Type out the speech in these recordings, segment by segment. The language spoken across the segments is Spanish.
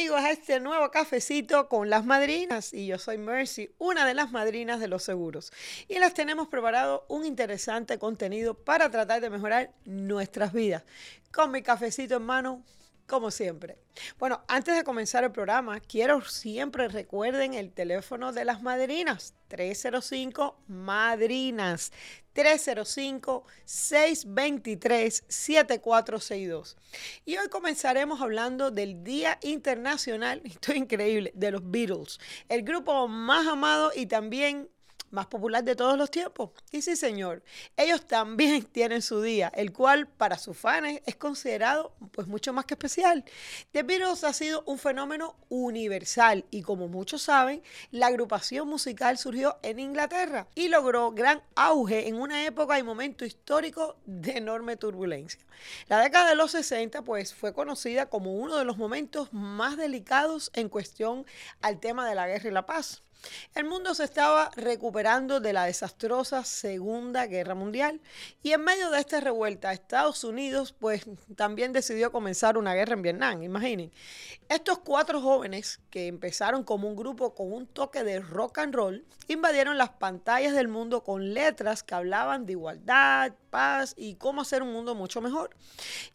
amigos a este nuevo cafecito con las madrinas y yo soy Mercy, una de las madrinas de los seguros. Y les tenemos preparado un interesante contenido para tratar de mejorar nuestras vidas. Con mi cafecito en mano, como siempre. Bueno, antes de comenzar el programa, quiero siempre recuerden el teléfono de las madrinas, 305 madrinas, 305-623-7462. Y hoy comenzaremos hablando del Día Internacional, esto es increíble, de los Beatles, el grupo más amado y también más popular de todos los tiempos. Y sí, señor, ellos también tienen su día, el cual para sus fans es considerado pues mucho más que especial. The Beatles ha sido un fenómeno universal y como muchos saben, la agrupación musical surgió en Inglaterra y logró gran auge en una época y momento histórico de enorme turbulencia. La década de los 60 pues fue conocida como uno de los momentos más delicados en cuestión al tema de la guerra y la paz. El mundo se estaba recuperando de la desastrosa Segunda Guerra Mundial y en medio de esta revuelta Estados Unidos pues también decidió comenzar una guerra en Vietnam, imaginen. Estos cuatro jóvenes que empezaron como un grupo con un toque de rock and roll invadieron las pantallas del mundo con letras que hablaban de igualdad, paz y cómo hacer un mundo mucho mejor,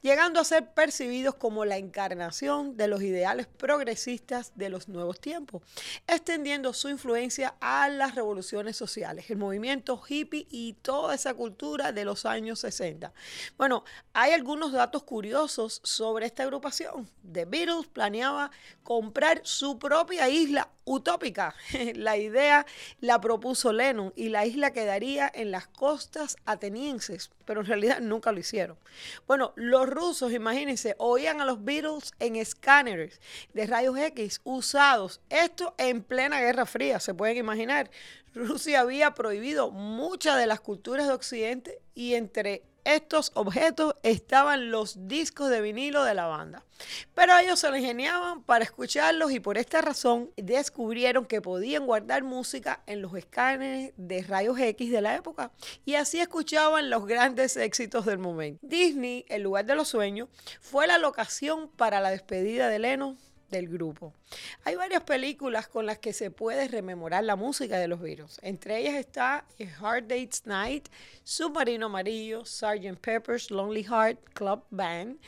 llegando a ser percibidos como la encarnación de los ideales progresistas de los nuevos tiempos, extendiendo su influencia a las revoluciones sociales, el movimiento hippie y toda esa cultura de los años 60. Bueno, hay algunos datos curiosos sobre esta agrupación. The Beatles planeaba comprar su propia isla utópica. La idea la propuso Lennon y la isla quedaría en las costas atenienses, pero en realidad nunca lo hicieron. Bueno, los rusos, imagínense, oían a los Beatles en escáneres de rayos X usados, esto en plena Guerra Fría, se pueden imaginar. Rusia había prohibido muchas de las culturas de Occidente y entre estos objetos estaban los discos de vinilo de la banda. Pero ellos se lo ingeniaban para escucharlos y por esta razón descubrieron que podían guardar música en los escáneres de rayos X de la época y así escuchaban los grandes éxitos del momento. Disney, el lugar de los sueños, fue la locación para la despedida de Lennon del grupo. Hay varias películas con las que se puede rememorar la música de los virus. Entre ellas está Hard Dates Night, Submarino Amarillo, Sgt. Pepper's Lonely Heart Club Band,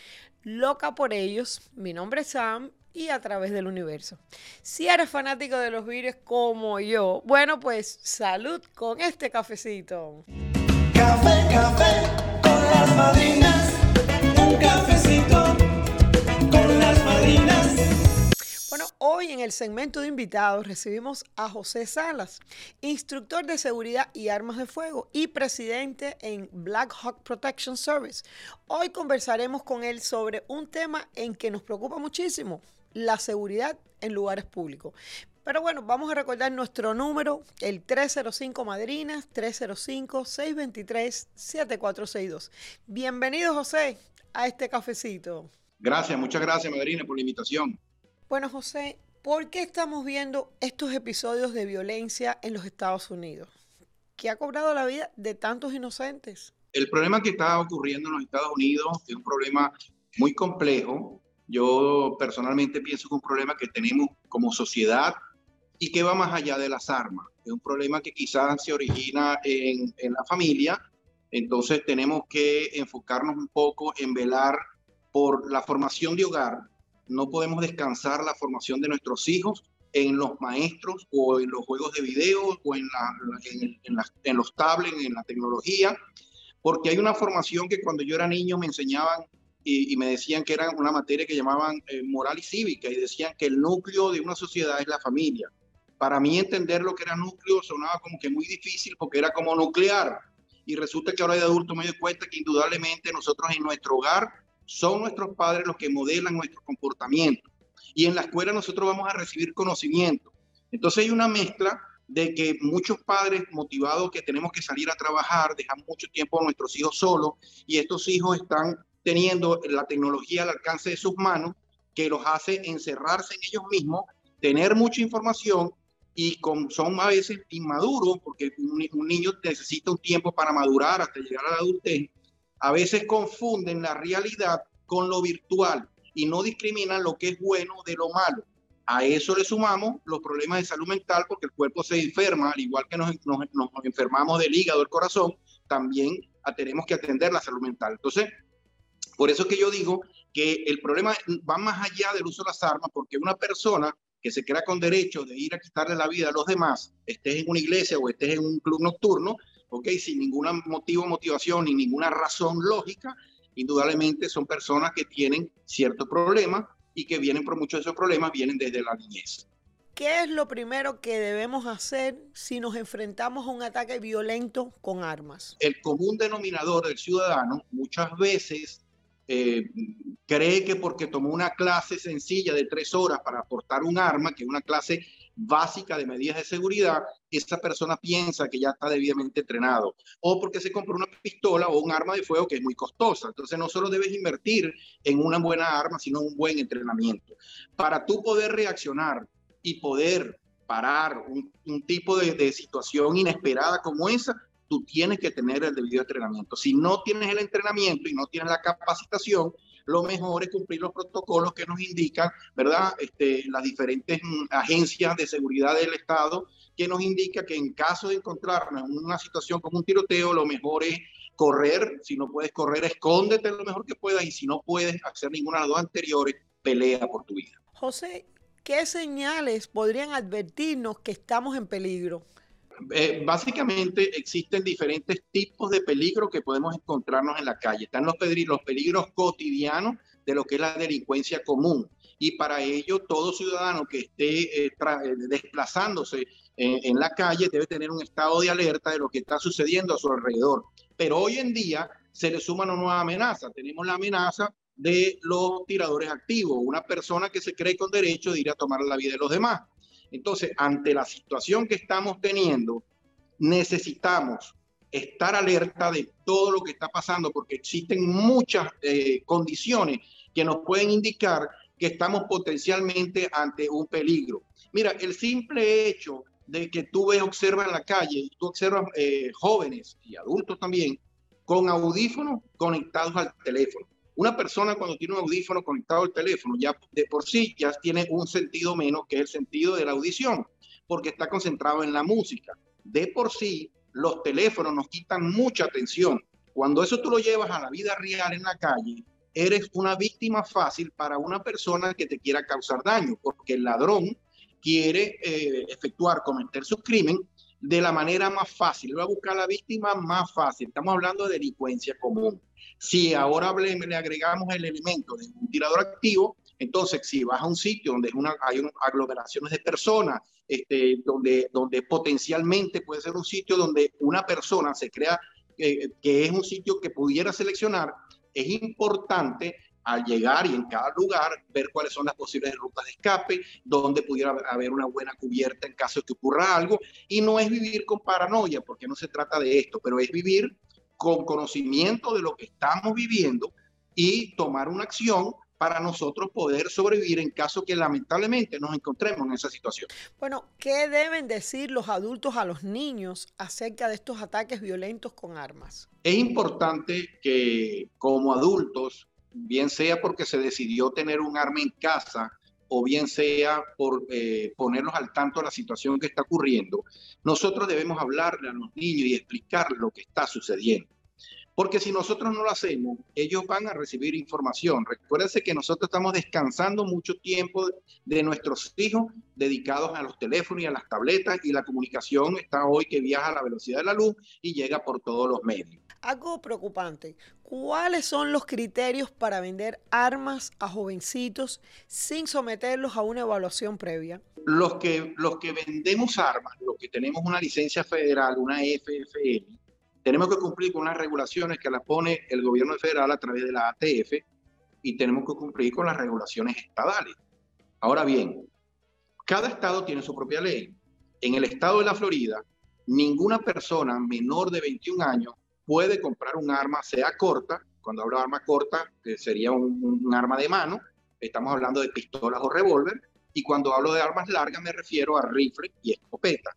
Loca por ellos, Mi nombre es Sam y a través del universo. Si eres fanático de los virus como yo, bueno, pues salud con este cafecito. Café, café con las madrinas, un cafecito hoy en el segmento de invitados recibimos a José Salas, instructor de seguridad y armas de fuego y presidente en Black Hawk Protection Service. Hoy conversaremos con él sobre un tema en que nos preocupa muchísimo, la seguridad en lugares públicos. Pero bueno, vamos a recordar nuestro número, el 305 Madrinas, 305-623-7462. Bienvenido, José, a este cafecito. Gracias, muchas gracias, Madrina, por la invitación. Bueno, José, ¿por qué estamos viendo estos episodios de violencia en los Estados Unidos? ¿Qué ha cobrado la vida de tantos inocentes? El problema que está ocurriendo en los Estados Unidos es un problema muy complejo. Yo personalmente pienso que es un problema que tenemos como sociedad y que va más allá de las armas. Es un problema que quizás se origina en, en la familia, entonces tenemos que enfocarnos un poco en velar por la formación de hogar, no podemos descansar la formación de nuestros hijos en los maestros o en los juegos de video o en, en, los tablets, en la tecnología, porque hay una formación que cuando yo era niño me enseñaban y, me decían que era una materia que llamaban eh, moral y cívica y decían que el núcleo de una sociedad es la familia. Para mí entender lo que era núcleo sonaba como que muy difícil porque era como nuclear. Y resulta que ahora de adulto me doy cuenta que indudablemente nosotros en nuestro hogar son nuestros padres los que modelan nuestro comportamiento. Y en la escuela nosotros vamos a recibir conocimiento. Entonces hay una mezcla de que muchos padres motivados que tenemos que salir a trabajar, dejan mucho tiempo a nuestros hijos solos y estos hijos están teniendo la tecnología al alcance de sus manos que los hace encerrarse en ellos mismos, tener mucha información y con, son a veces inmaduros porque un, un niño necesita un tiempo para madurar hasta llegar a la adultez a veces confunden la realidad con lo virtual y no discriminan lo que es bueno de lo malo. A eso le sumamos los problemas de salud mental porque el cuerpo se enferma, al igual que nos, enfermamos del hígado, del corazón, también tenemos que atender la salud mental. Entonces, por eso es que yo digo que el problema va más allá del uso de las armas, porque una persona que se crea con derecho de ir a quitarle la vida a los demás, estés en una iglesia o estés en un club nocturno, ok, sin ningún motivo, motivación ni ninguna razón lógica, indudablemente son personas que tienen ciertos problemas y que vienen por muchos de esos problemas, vienen desde la niñez. ¿Qué es lo primero que debemos hacer si nos enfrentamos a un ataque violento con armas? El común denominador del ciudadano muchas veces eh, cree que porque tomó una clase sencilla de tres horas para aportar un arma, que es una clase básica de medidas de seguridad, esa persona piensa que ya está debidamente entrenado. O porque se compró una pistola o un arma de fuego que es muy costosa. Entonces no solo debes invertir en una buena arma, sino un buen entrenamiento. Para tú poder reaccionar y poder parar un, tipo de, de situación inesperada como esa, tú tienes que tener el debido entrenamiento. Si no tienes el entrenamiento y no tienes la capacitación, lo mejor es cumplir los protocolos que nos indican, ¿verdad? Este, las diferentes mm, agencias de seguridad del Estado, que nos indica que en caso de encontrarnos en una situación como un tiroteo, lo mejor es correr. Si no puedes correr, escóndete lo mejor que puedas y si no puedes hacer ninguna de las dos anteriores, pelea por tu vida. José, ¿qué señales podrían advertirnos que estamos en peligro? Eh, básicamente existen diferentes tipos de peligros que podemos encontrarnos en la calle. Están los, los peligros cotidianos de lo que es la delincuencia común. Y para ello, todo ciudadano que esté eh, eh, desplazándose en la calle debe tener un estado de alerta de lo que está sucediendo a su alrededor. Pero hoy en día se le suma una nueva amenaza. Tenemos la amenaza de los tiradores activos, una persona que se cree con derecho de ir a tomar la vida de los demás. Entonces, ante la situación que estamos teniendo, necesitamos estar alerta de todo lo que está pasando porque existen muchas eh, condiciones que nos pueden indicar que estamos potencialmente ante un peligro. Mira, el simple hecho de que tú ves, observas en la calle y tú observas eh, jóvenes y adultos también con audífonos conectados al teléfono. Una persona cuando tiene un audífono conectado al teléfono, ya de por sí ya tiene un sentido menos que el sentido de la audición, porque está concentrado en la música. De por sí, los teléfonos nos quitan mucha atención. Cuando eso tú lo llevas a la vida real en la calle, eres una víctima fácil para una persona que te quiera causar daño, porque el ladrón quiere eh, efectuar, cometer su crimen de la manera más fácil, va a buscar la víctima más fácil. Estamos hablando de delincuencia común. Si ahora le agregamos el elemento de un tirador activo, entonces si vas a un sitio donde una, hay aglomeraciones de personas, este, donde, donde potencialmente puede ser un sitio donde una persona se crea eh, que es un sitio que pudiera seleccionar, es importante al llegar y en cada lugar ver cuáles son las posibles rutas de escape, dónde pudiera haber una buena cubierta en caso de que ocurra algo. Y no es vivir con paranoia, porque no se trata de esto, pero es vivir con conocimiento de lo que estamos viviendo y tomar una acción para nosotros poder sobrevivir en caso que lamentablemente nos encontremos en esa situación. Bueno, ¿qué deben decir los adultos a los niños acerca de estos ataques violentos con armas? Es importante que como adultos bien sea porque se decidió tener un arma en casa o bien sea por eh, ponernos al tanto de la situación que está ocurriendo, nosotros debemos hablarle a los niños y explicar lo que está sucediendo. Porque si nosotros no lo hacemos, ellos van a recibir información. Recuérdense que nosotros estamos descansando mucho tiempo de nuestros hijos dedicados a los teléfonos y a las tabletas y la comunicación está hoy que viaja a la velocidad de la luz y llega por todos los medios. Algo preocupante, ¿cuáles son los criterios para vender armas a jovencitos sin someterlos a una evaluación previa? Los que, los que vendemos armas, los que tenemos una licencia federal, una FFL, tenemos que cumplir con las regulaciones que las pone el gobierno federal a través de la ATF y tenemos que cumplir con las regulaciones estadales. Ahora bien, cada estado tiene su propia ley. En el estado de la Florida, ninguna persona menor de 21 años puede comprar un arma, sea corta, cuando hablo de arma corta, que sería un, un arma de mano, estamos hablando de pistolas o revólver, y cuando hablo de armas largas me refiero a rifle y escopeta.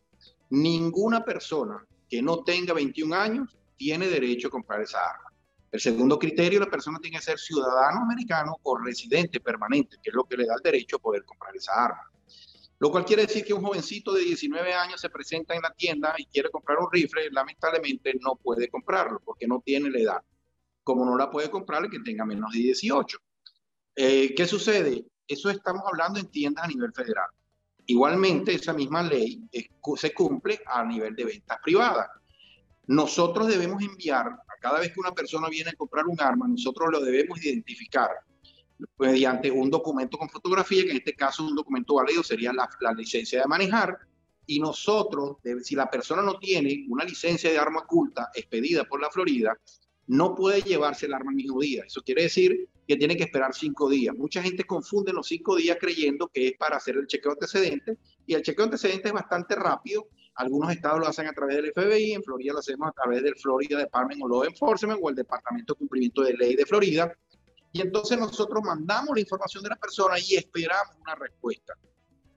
Ninguna persona que no tenga 21 años tiene derecho a comprar esa arma. El segundo criterio, la persona tiene que ser ciudadano americano o residente permanente, que es lo que le da el derecho a poder comprar esa arma. Lo cual quiere decir que un jovencito de 19 años se presenta en la tienda y quiere comprar un rifle, lamentablemente no puede comprarlo porque no tiene la edad. Como no la puede comprar el que tenga menos de 18. Eh, ¿Qué sucede? Eso estamos hablando en tiendas a nivel federal. Igualmente, esa misma ley se cumple a nivel de ventas privadas. Nosotros debemos enviar, a cada vez que una persona viene a comprar un arma, nosotros lo debemos identificar mediante un documento con fotografía, que en este caso un documento válido sería la, la licencia de manejar, y nosotros, si la persona no tiene una licencia de arma oculta expedida por la Florida, no puede llevarse el arma el mismo día. Eso quiere decir que tiene que esperar cinco días. Mucha gente confunde los cinco días creyendo que es para hacer el chequeo antecedente y el chequeo antecedente es bastante rápido algunos estados lo hacen a través del FBI, en Florida lo hacemos a través del Florida Department of Law Enforcement o el Departamento de Cumplimiento de Ley de Florida. Y entonces nosotros mandamos la información de la persona y esperamos una respuesta.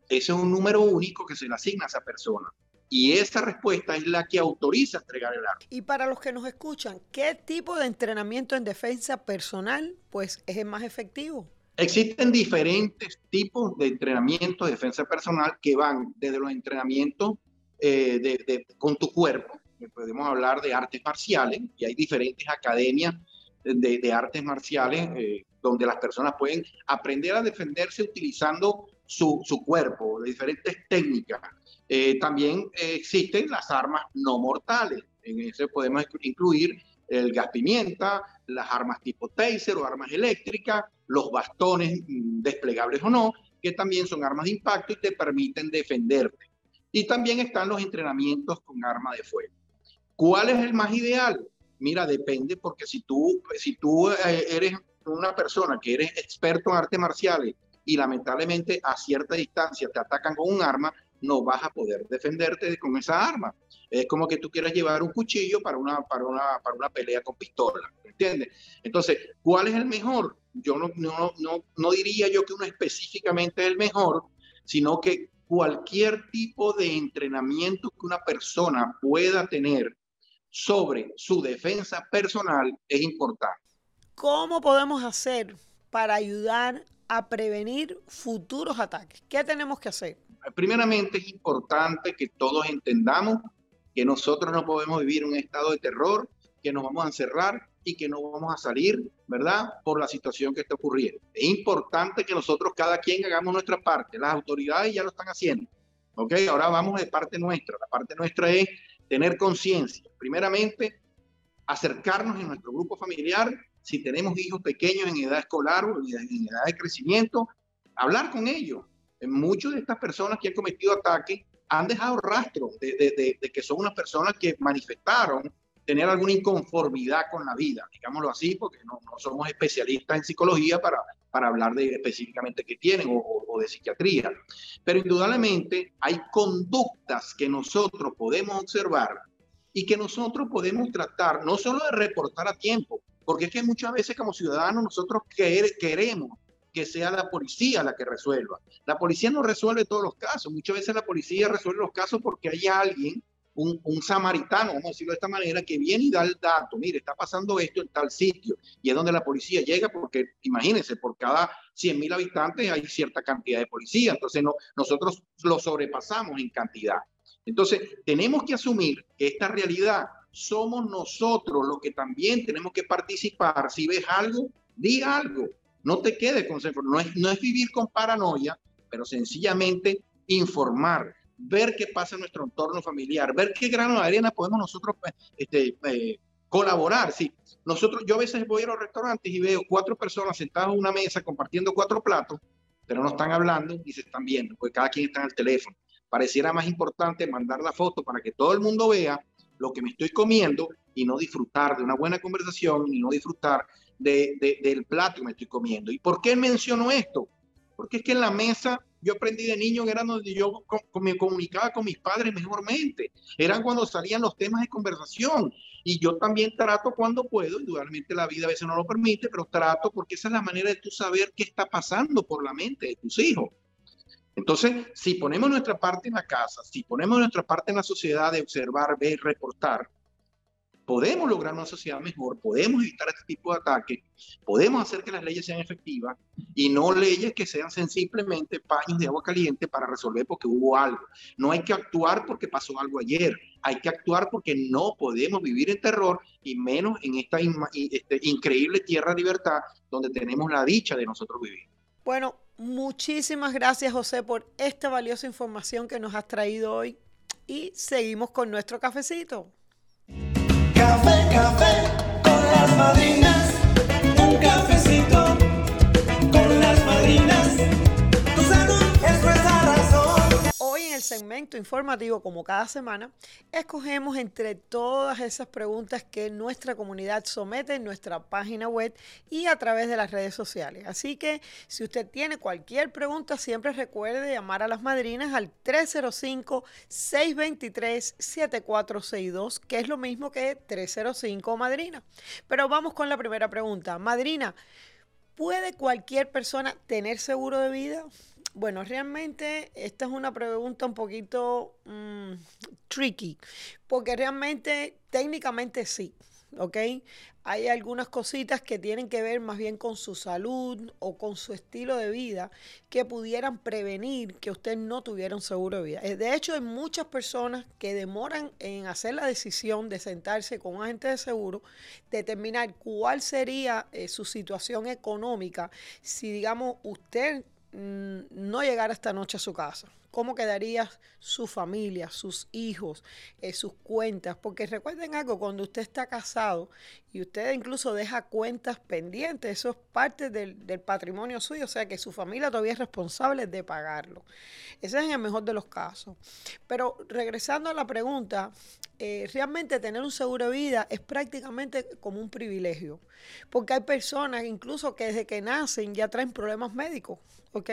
Ese es un número único que se le asigna a esa persona. Y esa respuesta es la que autoriza entregar el arma. Y para los que nos escuchan, ¿qué tipo de entrenamiento en defensa personal pues es el más efectivo? Existen diferentes tipos de entrenamiento de defensa personal que van desde los entrenamientos eh, de, con tu cuerpo. Podemos hablar de artes marciales y hay diferentes academias de, de artes marciales eh, donde las personas pueden aprender a defenderse utilizando su, su cuerpo, de diferentes técnicas. Eh, también existen las armas no mortales. En eso podemos incluir el gas pimienta, las armas tipo taser o armas eléctricas, los bastones mm, desplegables o no, que también son armas de impacto y te permiten defenderte. Y también están los entrenamientos con arma de fuego. ¿Cuál es el más ideal? Mira, depende porque si tú, si tú eh, eres una persona que eres experto en artes marciales y lamentablemente a cierta distancia te atacan con un arma, no vas a poder defenderte con esa arma. Es como que tú quieras llevar un cuchillo para una, para una, para una pelea con pistola, ¿entiendes? Entonces, ¿cuál es el mejor? Yo no, no, no, no diría yo que uno específicamente es el mejor, sino que cualquier tipo de entrenamiento que una persona pueda tener sobre su defensa personal es importante. ¿Cómo podemos hacer para ayudar a prevenir futuros ataques? ¿Qué tenemos que hacer? Primeramente es importante que todos entendamos que nosotros no podemos vivir un estado de terror, que nos vamos a encerrar y que no vamos a salir, ¿verdad? Por la situación que está ocurriendo. Es importante que nosotros cada quien hagamos nuestra parte. Las autoridades ya lo están haciendo. ¿Ok? Ahora vamos de parte nuestra. La parte nuestra es tener conciencia. Primeramente, acercarnos en nuestro grupo familiar. Si tenemos hijos pequeños en edad escolar o en edad de crecimiento, hablar con ellos. Muchas de estas personas que han cometido ataques han dejado rastro de, de, de que son unas personas que manifestaron tener alguna inconformidad con la vida, digámoslo así, porque no, no somos especialistas en psicología para, para hablar de específicamente qué tienen o, o, de psiquiatría. Pero indudablemente hay conductas que nosotros podemos observar y que nosotros podemos tratar, no solo de reportar a tiempo, porque es que muchas veces como ciudadanos nosotros queremos que sea la policía la que resuelva. La policía no resuelve todos los casos, muchas veces la policía resuelve los casos porque hay alguien un, un, samaritano, vamos a decirlo de esta manera, que viene y da el dato, mire, está pasando esto en tal sitio, y es donde la policía llega, porque imagínense, por cada 100 mil habitantes hay cierta cantidad de policía, entonces no, nosotros lo sobrepasamos en cantidad. Entonces, tenemos que asumir que esta realidad somos nosotros los que también tenemos que participar. Si ves algo, di algo, no te quedes con no es, no es vivir con paranoia, pero sencillamente informar ver qué pasa en nuestro entorno familiar, ver qué grano de arena podemos nosotros pues, este, eh, colaborar. Sí, nosotros, yo a veces voy a los restaurantes y veo cuatro personas sentadas en una mesa compartiendo cuatro platos, pero no están hablando ni se están viendo, porque cada quien está en el teléfono. Pareciera más importante mandar la foto para que todo el mundo vea lo que me estoy comiendo y no disfrutar de una buena conversación y no disfrutar de, de, del plato que me estoy comiendo. ¿Y por qué menciono esto? Porque es que en la mesa yo aprendí de niño, era donde yo me comunicaba con mis padres mejormente. Eran cuando salían los temas de conversación. Y yo también trato cuando puedo, indudablemente la vida a veces no lo permite, pero trato porque esa es la manera de tú saber qué está pasando por la mente de tus hijos. Entonces, si ponemos nuestra parte en la casa, si ponemos nuestra parte en la sociedad de observar, ver, reportar, podemos lograr una sociedad mejor, podemos evitar este tipo de ataques, podemos hacer que las leyes sean efectivas y no leyes que sean simplemente paños de agua caliente para resolver porque hubo algo. No hay que actuar porque pasó algo ayer, hay que actuar porque no podemos vivir en terror y menos en esta este, increíble tierra de libertad donde tenemos la dicha de nosotros vivir. Bueno, muchísimas gracias José por esta valiosa información que nos has traído hoy y seguimos con nuestro cafecito. Café, café con las madrinas, segmento informativo, como cada semana, escogemos entre todas esas preguntas que nuestra comunidad somete en nuestra página web y a través de las redes sociales. Así que si usted tiene cualquier pregunta, siempre recuerde llamar a las madrinas al 305-623-7462, que es lo mismo que 305 Madrina. Pero vamos con la primera pregunta. Madrina, ¿puede cualquier persona tener seguro de vida? Bueno, realmente esta es una pregunta un poquito mm, tricky, porque realmente técnicamente sí. ¿ok? Hay algunas cositas que tienen que ver más bien con su salud o con su estilo de vida que pudieran prevenir que usted no tuviera un seguro de vida. Eh, de hecho, hay muchas personas que demoran en hacer la decisión de sentarse con un agente de seguro, determinar cuál sería eh, su situación económica si, digamos, usted no llegar esta noche a su casa? ¿Cómo quedaría su familia, sus hijos, eh, sus cuentas? Porque recuerden algo, cuando usted está casado y usted incluso deja cuentas pendientes, eso es parte del, patrimonio suyo, o sea que su familia todavía es responsable de pagarlo. Ese es en el mejor de los casos. Pero regresando a la pregunta, eh, realmente tener un seguro de vida es prácticamente como un privilegio, porque hay personas incluso que desde que nacen ya traen problemas médicos. ¿ok?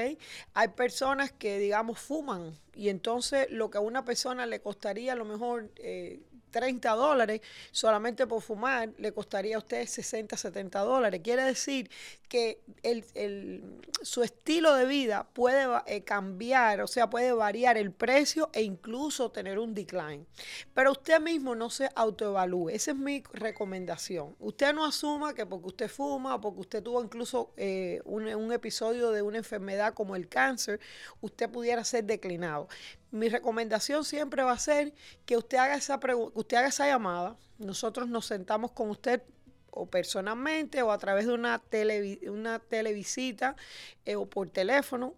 Hay personas que, digamos, fuman y entonces lo que a una persona le costaría a lo mejor eh, 30 dólares solamente por fumar, le costaría a usted 60, 70 dólares. Quiere decir que el, su estilo de vida puede eh, cambiar, o sea, puede variar el precio e incluso tener un decline. Pero usted mismo no se autoevalúe. Esa es mi recomendación. Usted no asuma que porque usted fuma o porque usted tuvo incluso eh, un, un episodio de una enfermedad como el cáncer, usted pudiera ser declinado mi recomendación siempre va a ser que usted haga esa usted haga esa llamada. Nosotros nos sentamos con usted o personalmente o a través de una, una televisita eh, o por teléfono.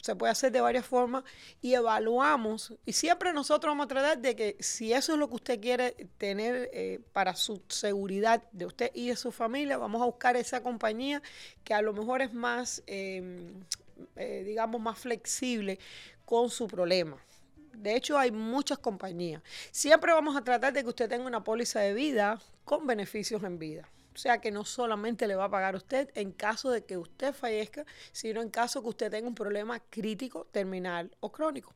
Se puede hacer de varias formas y evaluamos. Y siempre nosotros vamos a tratar de que si eso es lo que usted quiere tener eh, para su seguridad de usted y de su familia, vamos a buscar esa compañía que a lo mejor es más, em, eh, digamos, más flexible con su problema. De hecho, hay muchas compañías. Siempre vamos a tratar de que usted tenga una póliza de vida con beneficios en vida. O sea que no solamente le va a pagar usted en caso de que usted fallezca, sino en caso que usted tenga un problema crítico, terminal o crónico.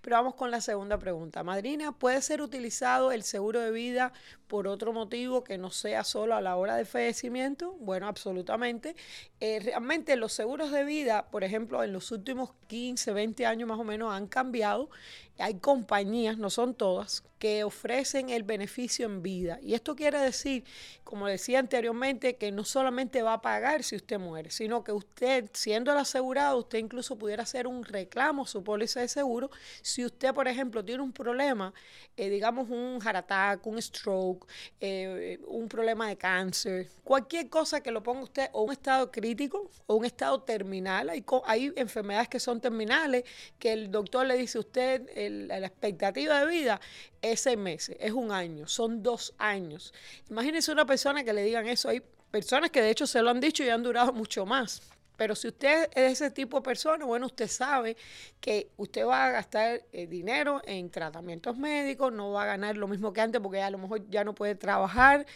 Pero vamos con la segunda pregunta. Madrina, ¿puede ser utilizado el seguro de vida por otro motivo que no sea solo a la hora de fallecimiento? Bueno, absolutamente. Eh, realmente los seguros de vida, por ejemplo, en los últimos 15, 20 años más o menos han cambiado hay compañías, no son todas, que ofrecen el beneficio en vida. Y esto quiere decir, como decía anteriormente, que no solamente va a pagar si usted muere, sino que usted, siendo el asegurado, usted incluso pudiera hacer un reclamo a su póliza de seguro si usted, por ejemplo, tiene un problema, eh, digamos un heart attack, un stroke, eh, un problema de cáncer, cualquier cosa que lo ponga usted o un estado crítico o un estado terminal. Hay, hay enfermedades que son terminales que el doctor le dice a usted, la expectativa de vida es seis meses, es un año, son dos años. Imagínense una persona que le digan eso. Hay personas que de hecho se lo han dicho y han durado mucho más. Pero si usted es ese tipo de persona, bueno, usted sabe que usted va a gastar eh, dinero en tratamientos médicos, no va a ganar lo mismo que antes porque a lo mejor ya no puede trabajar.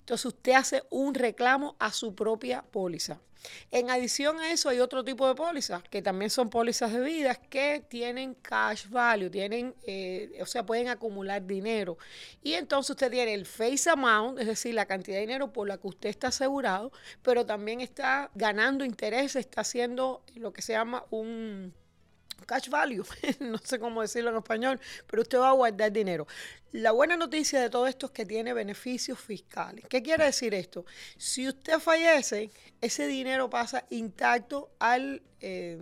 Entonces usted hace un reclamo a su propia póliza. En adición a eso hay otro tipo de pólizas que también son pólizas de vida que tienen cash value, tienen, eh, o sea, pueden acumular dinero. Y entonces usted tiene el face amount, es decir, la cantidad de dinero por la que usted está asegurado, pero también está ganando interés, está haciendo lo que se llama un cash value, no sé cómo decirlo en español, pero usted va a guardar dinero. La buena noticia de todo esto es que tiene beneficios fiscales. ¿Qué quiere decir esto? Si usted fallece, ese dinero pasa intacto al... Eh,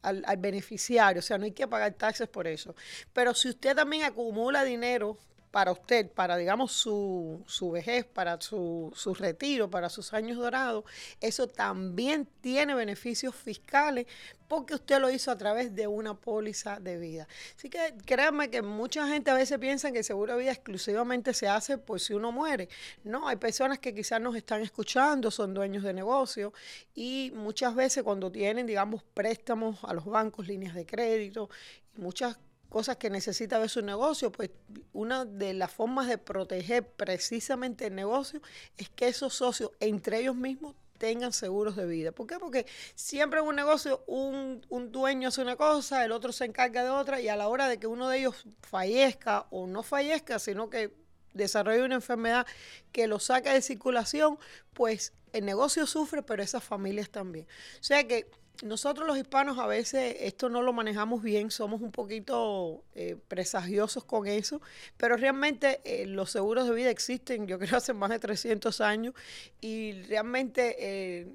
al, al, beneficiario, o sea, no hay que pagar taxes por eso. Pero si usted también acumula dinero para usted, para digamos su, su vejez, para su, su, retiro, para sus años dorados, eso también tiene beneficios fiscales porque usted lo hizo a través de una póliza de vida. Así que créanme que mucha gente a veces piensa que el seguro de vida exclusivamente se hace por si uno muere. No, hay personas que quizás nos están escuchando, son dueños de negocio y muchas veces cuando tienen, digamos, préstamos a los bancos, líneas de crédito, muchas cosas que necesita ver su negocio, pues una de las formas de proteger precisamente el negocio es que esos socios entre ellos mismos tengan seguros de vida. ¿Por qué? Porque siempre en un negocio un, un, dueño hace una cosa, el otro se encarga de otra y a la hora de que uno de ellos fallezca o no fallezca, sino que desarrolle una enfermedad que lo saca de circulación, pues el negocio sufre, pero esas familias también. O sea que nosotros los hispanos a veces esto no lo manejamos bien, somos un poquito eh, presagiosos con eso, pero realmente eh, los seguros de vida existen, yo creo, hace más de 300 años y realmente eh,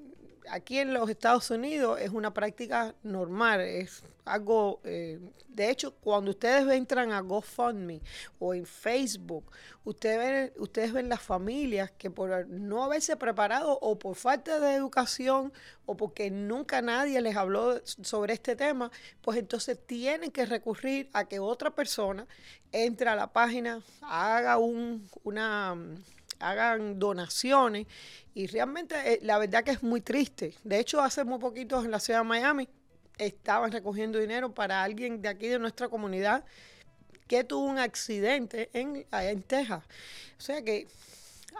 aquí en los Estados Unidos es una práctica normal, es algo, eh, de hecho, cuando ustedes entran a GoFundMe o en Facebook, ustedes ven, ustedes ven las familias que por no haberse preparado o por falta de educación o porque nunca nadie les habló sobre este tema, pues entonces tienen que recurrir a que otra persona entre a la página, haga un, una hagan donaciones y realmente eh, la verdad que es muy triste. De hecho, hace muy poquito en la ciudad de Miami estaban recogiendo dinero para alguien de aquí de nuestra comunidad que tuvo un accidente en, en Texas. O sea que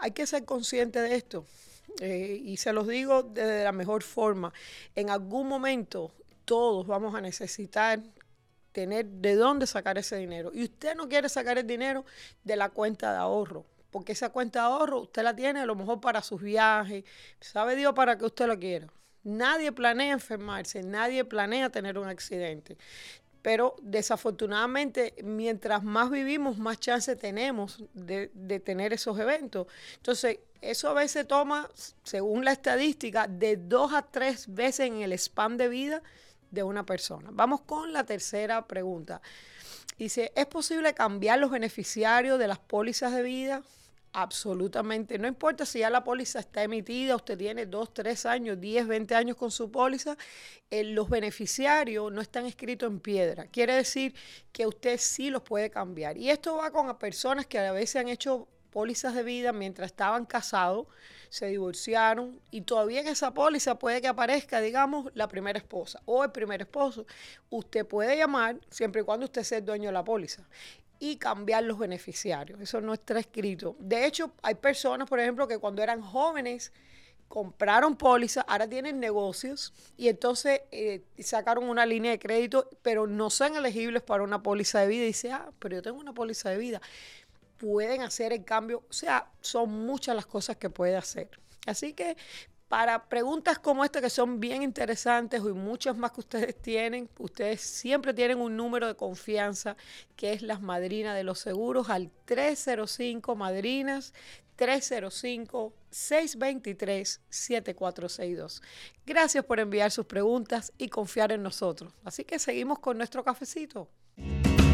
hay que ser consciente de esto. Eh, y se los digo de la mejor forma. En algún momento todos vamos a necesitar tener de dónde sacar ese dinero. Y usted no quiere sacar el dinero de la cuenta de ahorro porque esa cuenta de ahorro usted la tiene a lo mejor para sus viajes, sabe Dios para que usted lo quiera. Nadie planea enfermarse, nadie planea tener un accidente. Pero desafortunadamente, mientras más vivimos, más chance tenemos de, de tener esos eventos. Entonces, eso a veces toma, según la estadística, de dos a tres veces en el spam de vida de una persona. Vamos con la tercera pregunta. Dice, ¿es posible cambiar los beneficiarios de las pólizas de vida? Absolutamente. No importa si ya la póliza está emitida, usted tiene 2, 3 años, 10, 20 años con su póliza, eh, los beneficiarios no están escritos en piedra. Quiere decir que usted sí los puede cambiar. Y esto va con personas que a veces han hecho pólizas de vida mientras estaban casados, se divorciaron y todavía en esa póliza puede que aparezca, digamos, la primera esposa o el primer esposo. Usted puede llamar siempre y cuando usted sea el dueño de la póliza y cambiar los beneficiarios. Eso no está escrito. De hecho, hay personas, por ejemplo, que cuando eran jóvenes compraron póliza, ahora tienen negocios y entonces eh, sacaron una línea de crédito, pero no son elegibles para una póliza de vida. Y dice, ah, pero yo tengo una póliza de vida. Pueden hacer el cambio. O sea, son muchas las cosas que puede hacer. Así que para preguntas como esta que son bien interesantes y muchas más que ustedes tienen, ustedes siempre tienen un número de confianza que es las madrinas de los seguros al 305 madrinas 305-623-7462. Gracias por enviar sus preguntas y confiar en nosotros. Así que seguimos con nuestro cafecito.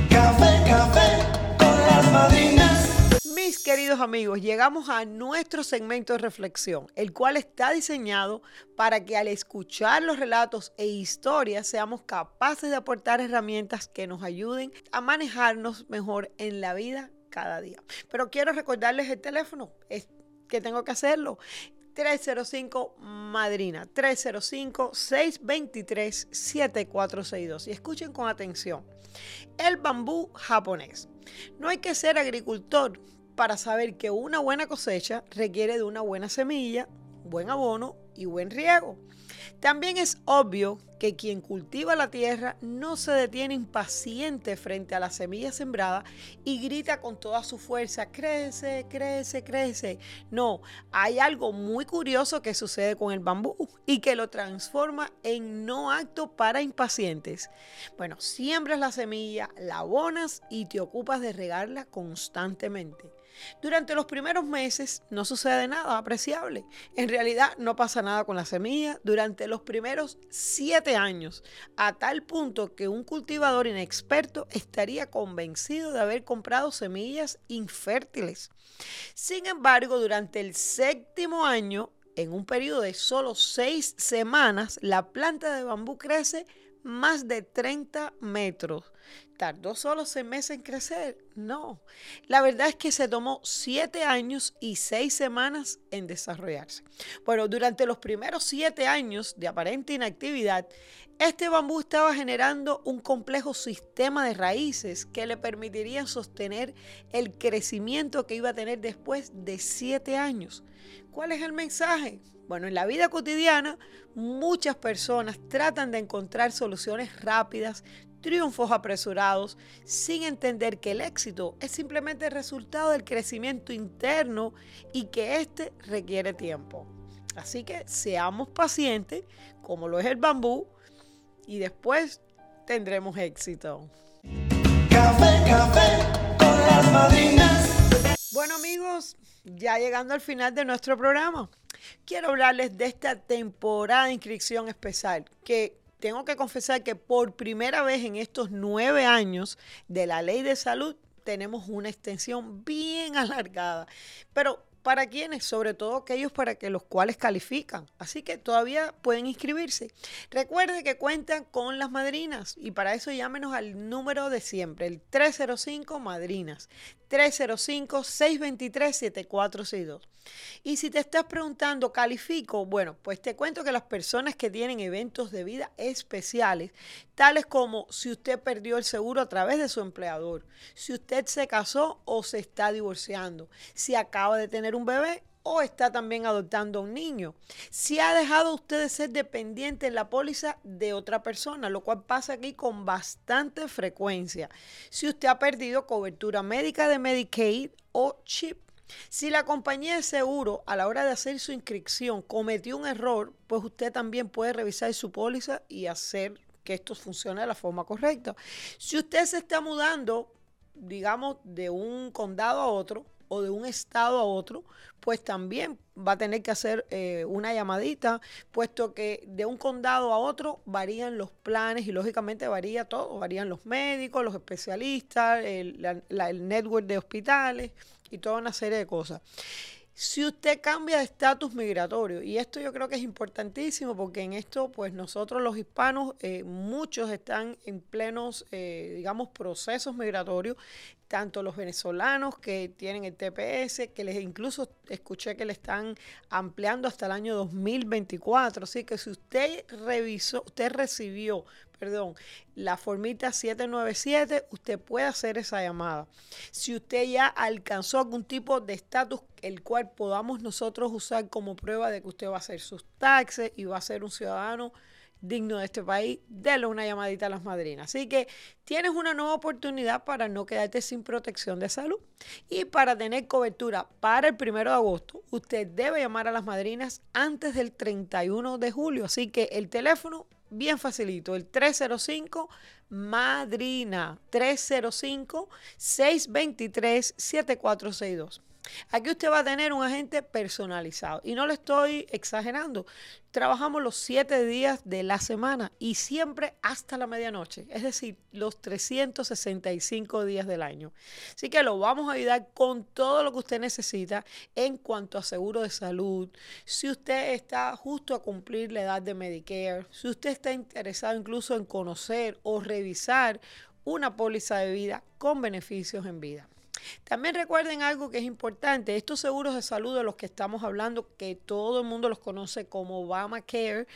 Café, café con las madrinas. Queridos amigos, llegamos a nuestro segmento de reflexión, el cual está diseñado para que al escuchar los relatos e historias seamos capaces de aportar herramientas que nos ayuden a manejarnos mejor en la vida cada día. Pero quiero recordarles el teléfono, es que tengo que hacerlo. 305 Madrina, 305-623-7462. Y escuchen con atención. El bambú japonés. No hay que ser agricultor para saber que una buena cosecha requiere de una buena semilla, buen abono y buen riego. También es obvio que quien cultiva la tierra no se detiene impaciente frente a la semilla sembrada y grita con toda su fuerza, crece, crece, crece. No, hay algo muy curioso que sucede con el bambú y que lo transforma en no acto para impacientes. Bueno, siembras la semilla, la abonas y te ocupas de regarla constantemente. Durante los primeros meses no sucede nada apreciable. En realidad no pasa nada con la semilla durante los primeros siete años, a tal punto que un cultivador inexperto estaría convencido de haber comprado semillas infértiles. Sin embargo, durante el séptimo año, en un periodo de solo seis semanas, la planta de bambú crece más de 30 metros. ¿Tardó solo seis meses en crecer? No. La verdad es que se tomó siete años y seis semanas en desarrollarse. Bueno, durante los primeros siete años de aparente inactividad, este bambú estaba generando un complejo sistema de raíces que le permitirían sostener el crecimiento que iba a tener después de siete años. ¿Cuál es el mensaje? Bueno, en la vida cotidiana muchas personas tratan de encontrar soluciones rápidas, triunfos apresurados, sin entender que el éxito es simplemente el resultado del crecimiento interno y que éste requiere tiempo. Así que seamos pacientes, como lo es el bambú, y después tendremos éxito. Café, café con las madrinas. Bueno amigos, ya llegando al final de nuestro programa, quiero hablarles de esta temporada de inscripción especial que tengo que confesar que por primera vez en estos nueve años de la ley de salud tenemos una extensión bien alargada. Pero ¿Para quiénes? Sobre todo aquellos para que los cuales califican. Así que todavía pueden inscribirse. Recuerde que cuentan con las madrinas y para eso llámenos al número de siempre, el 305 Madrinas. 305-623-7462. Y si te estás preguntando, ¿califico? Bueno, pues te cuento que las personas que tienen eventos de vida especiales, tales como si usted perdió el seguro a través de su empleador, si usted se casó o se está divorciando, si acaba de tener un bebé o está también adoptando a un niño. Si ha dejado usted de ser dependiente en la póliza de otra persona, lo cual pasa aquí con bastante frecuencia. Si usted ha perdido cobertura médica de Medicaid o CHIP. Si la compañía de seguro a la hora de hacer su inscripción cometió un error, pues usted también puede revisar su póliza y hacer que esto funcione de la forma correcta. Si usted se está mudando, digamos, de un condado a otro, o de un estado a otro, pues también va a tener que hacer eh, una llamadita, puesto que de un condado a otro varían los planes y lógicamente varía todo, varían los médicos, los especialistas, el, el network de hospitales y toda una serie de cosas. Si usted cambia de estatus migratorio, y esto yo creo que es importantísimo porque en esto, pues nosotros los hispanos, eh, muchos están en plenos, eh, digamos, procesos migratorios, tanto los venezolanos que tienen el TPS, que les incluso escuché que le están ampliando hasta el año 2024. Así que si usted revisó, usted recibió perdón, la formita 797, usted puede hacer esa llamada. Si usted ya alcanzó algún tipo de estatus el cual podamos nosotros usar como prueba de que usted va a hacer sus taxes y va a ser un ciudadano digno de este país, déle una llamadita a las madrinas. Así que tienes una nueva oportunidad para no quedarte sin protección de salud. Y para tener cobertura para el primero de agosto, usted debe llamar a las madrinas antes del 31 de julio. Así que el teléfono bien facilito, el 305 Madrina, 305 623 7462. Aquí usted va a tener un agente personalizado. Y no le estoy exagerando. Trabajamos los siete días de la semana y siempre hasta la medianoche. Es decir, los 365 días del año. Así que lo vamos a ayudar con todo lo que usted necesita en cuanto a seguro de salud. Si usted está justo a cumplir la edad de Medicare. Si usted está interesado incluso en conocer o revisar una póliza de vida con beneficios en vida. También recuerden algo que es importante, estos seguros de salud de los que estamos hablando, que todo el mundo los conoce como Obamacare,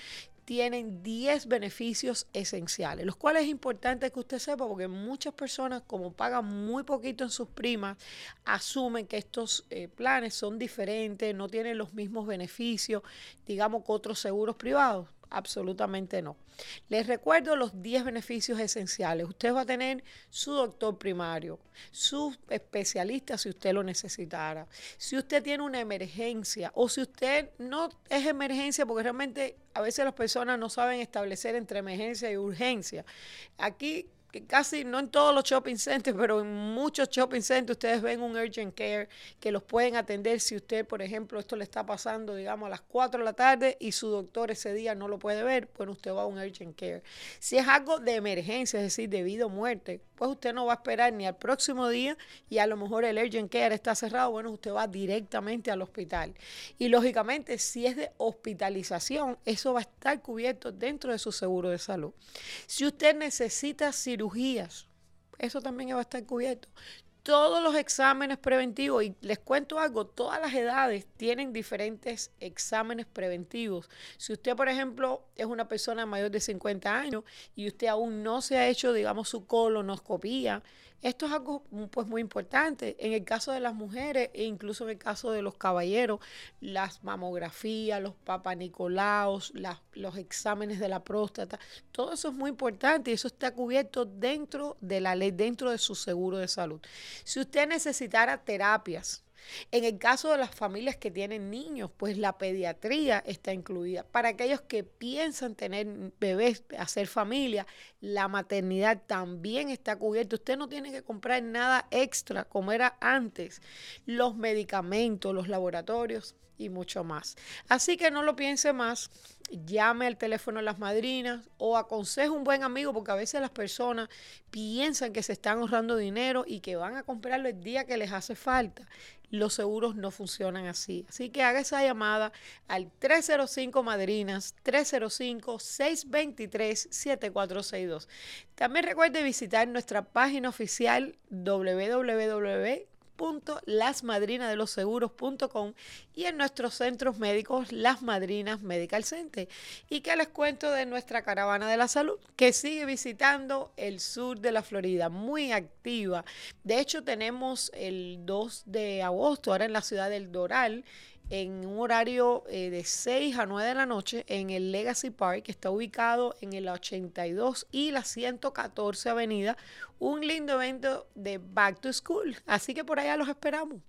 tienen 10 beneficios esenciales, los cuales es importante que usted sepa porque muchas personas como pagan muy poquito en sus primas, asumen que estos eh, planes son diferentes, no tienen los mismos beneficios, digamos, que otros seguros privados. Absolutamente no. Les recuerdo los 10 beneficios esenciales. Usted va a tener su doctor primario, su especialista si usted lo necesitara. Si usted tiene una emergencia o si usted no es emergencia, porque realmente a veces las personas no saben establecer entre emergencia y urgencia. Aquí que casi no en todos los shopping centers, pero en muchos shopping centers ustedes ven un urgent care que los pueden atender si usted, por ejemplo, esto le está pasando, digamos, a las 4 de la tarde y su doctor ese día no lo puede ver, pues usted va a un urgent care. Si es algo de emergencia, es decir, debido a muerte, pues usted no va a esperar ni al próximo día y a lo mejor el urgent care está cerrado, bueno, usted va directamente al hospital. Y lógicamente, si es de hospitalización, eso va a estar cubierto dentro de su seguro de salud. Si usted necesita cirugía, eso también va a estar cubierto. Todos los exámenes preventivos, y les cuento algo, todas las edades tienen diferentes exámenes preventivos. Si usted, por ejemplo, es una persona mayor de 50 años y usted aún no se ha hecho, digamos, su colonoscopía, esto es algo pues muy importante. En el caso de las mujeres e incluso en el caso de los caballeros, las mamografías, los papanicolaos, los exámenes de la próstata, todo eso es muy importante y eso está cubierto dentro de la ley, dentro de su seguro de salud. Si usted necesitara terapias, en el caso de las familias que tienen niños, pues la pediatría está incluida. Para aquellos que piensan tener bebés, hacer familia, la maternidad también está cubierta. Usted no tiene que comprar nada extra como era antes. Los medicamentos, los laboratorios y mucho más. Así que no lo piense más, llame al teléfono de las madrinas o aconseje un buen amigo porque a veces las personas piensan que se están ahorrando dinero y que van a comprarlo el día que les hace falta los seguros no funcionan así. Así que haga esa llamada al 305 Madrinas, 305-623-7462. También recuerde visitar nuestra página oficial www seguros.com y en nuestros centros médicos Las Madrinas Medical Center. Y que les cuento de nuestra caravana de la salud que sigue visitando el sur de la Florida, muy activa. De hecho, tenemos el 2 de agosto ahora en la ciudad del Doral en un horario eh, de 6 a 9 de la noche en el Legacy Park, que está ubicado en el 82 y la 114 Avenida. Un lindo evento de Back to School. Así que por allá los esperamos.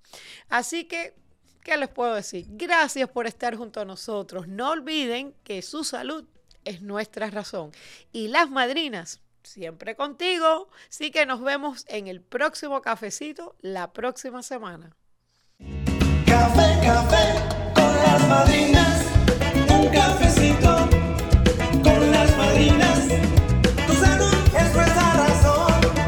Así que, ¿qué les puedo decir? Gracias por estar junto a nosotros. No olviden que su salud es nuestra razón. Y las madrinas siempre contigo. Así que nos vemos en el próximo cafecito la próxima semana. Café, café con las madrinas, un cafecito.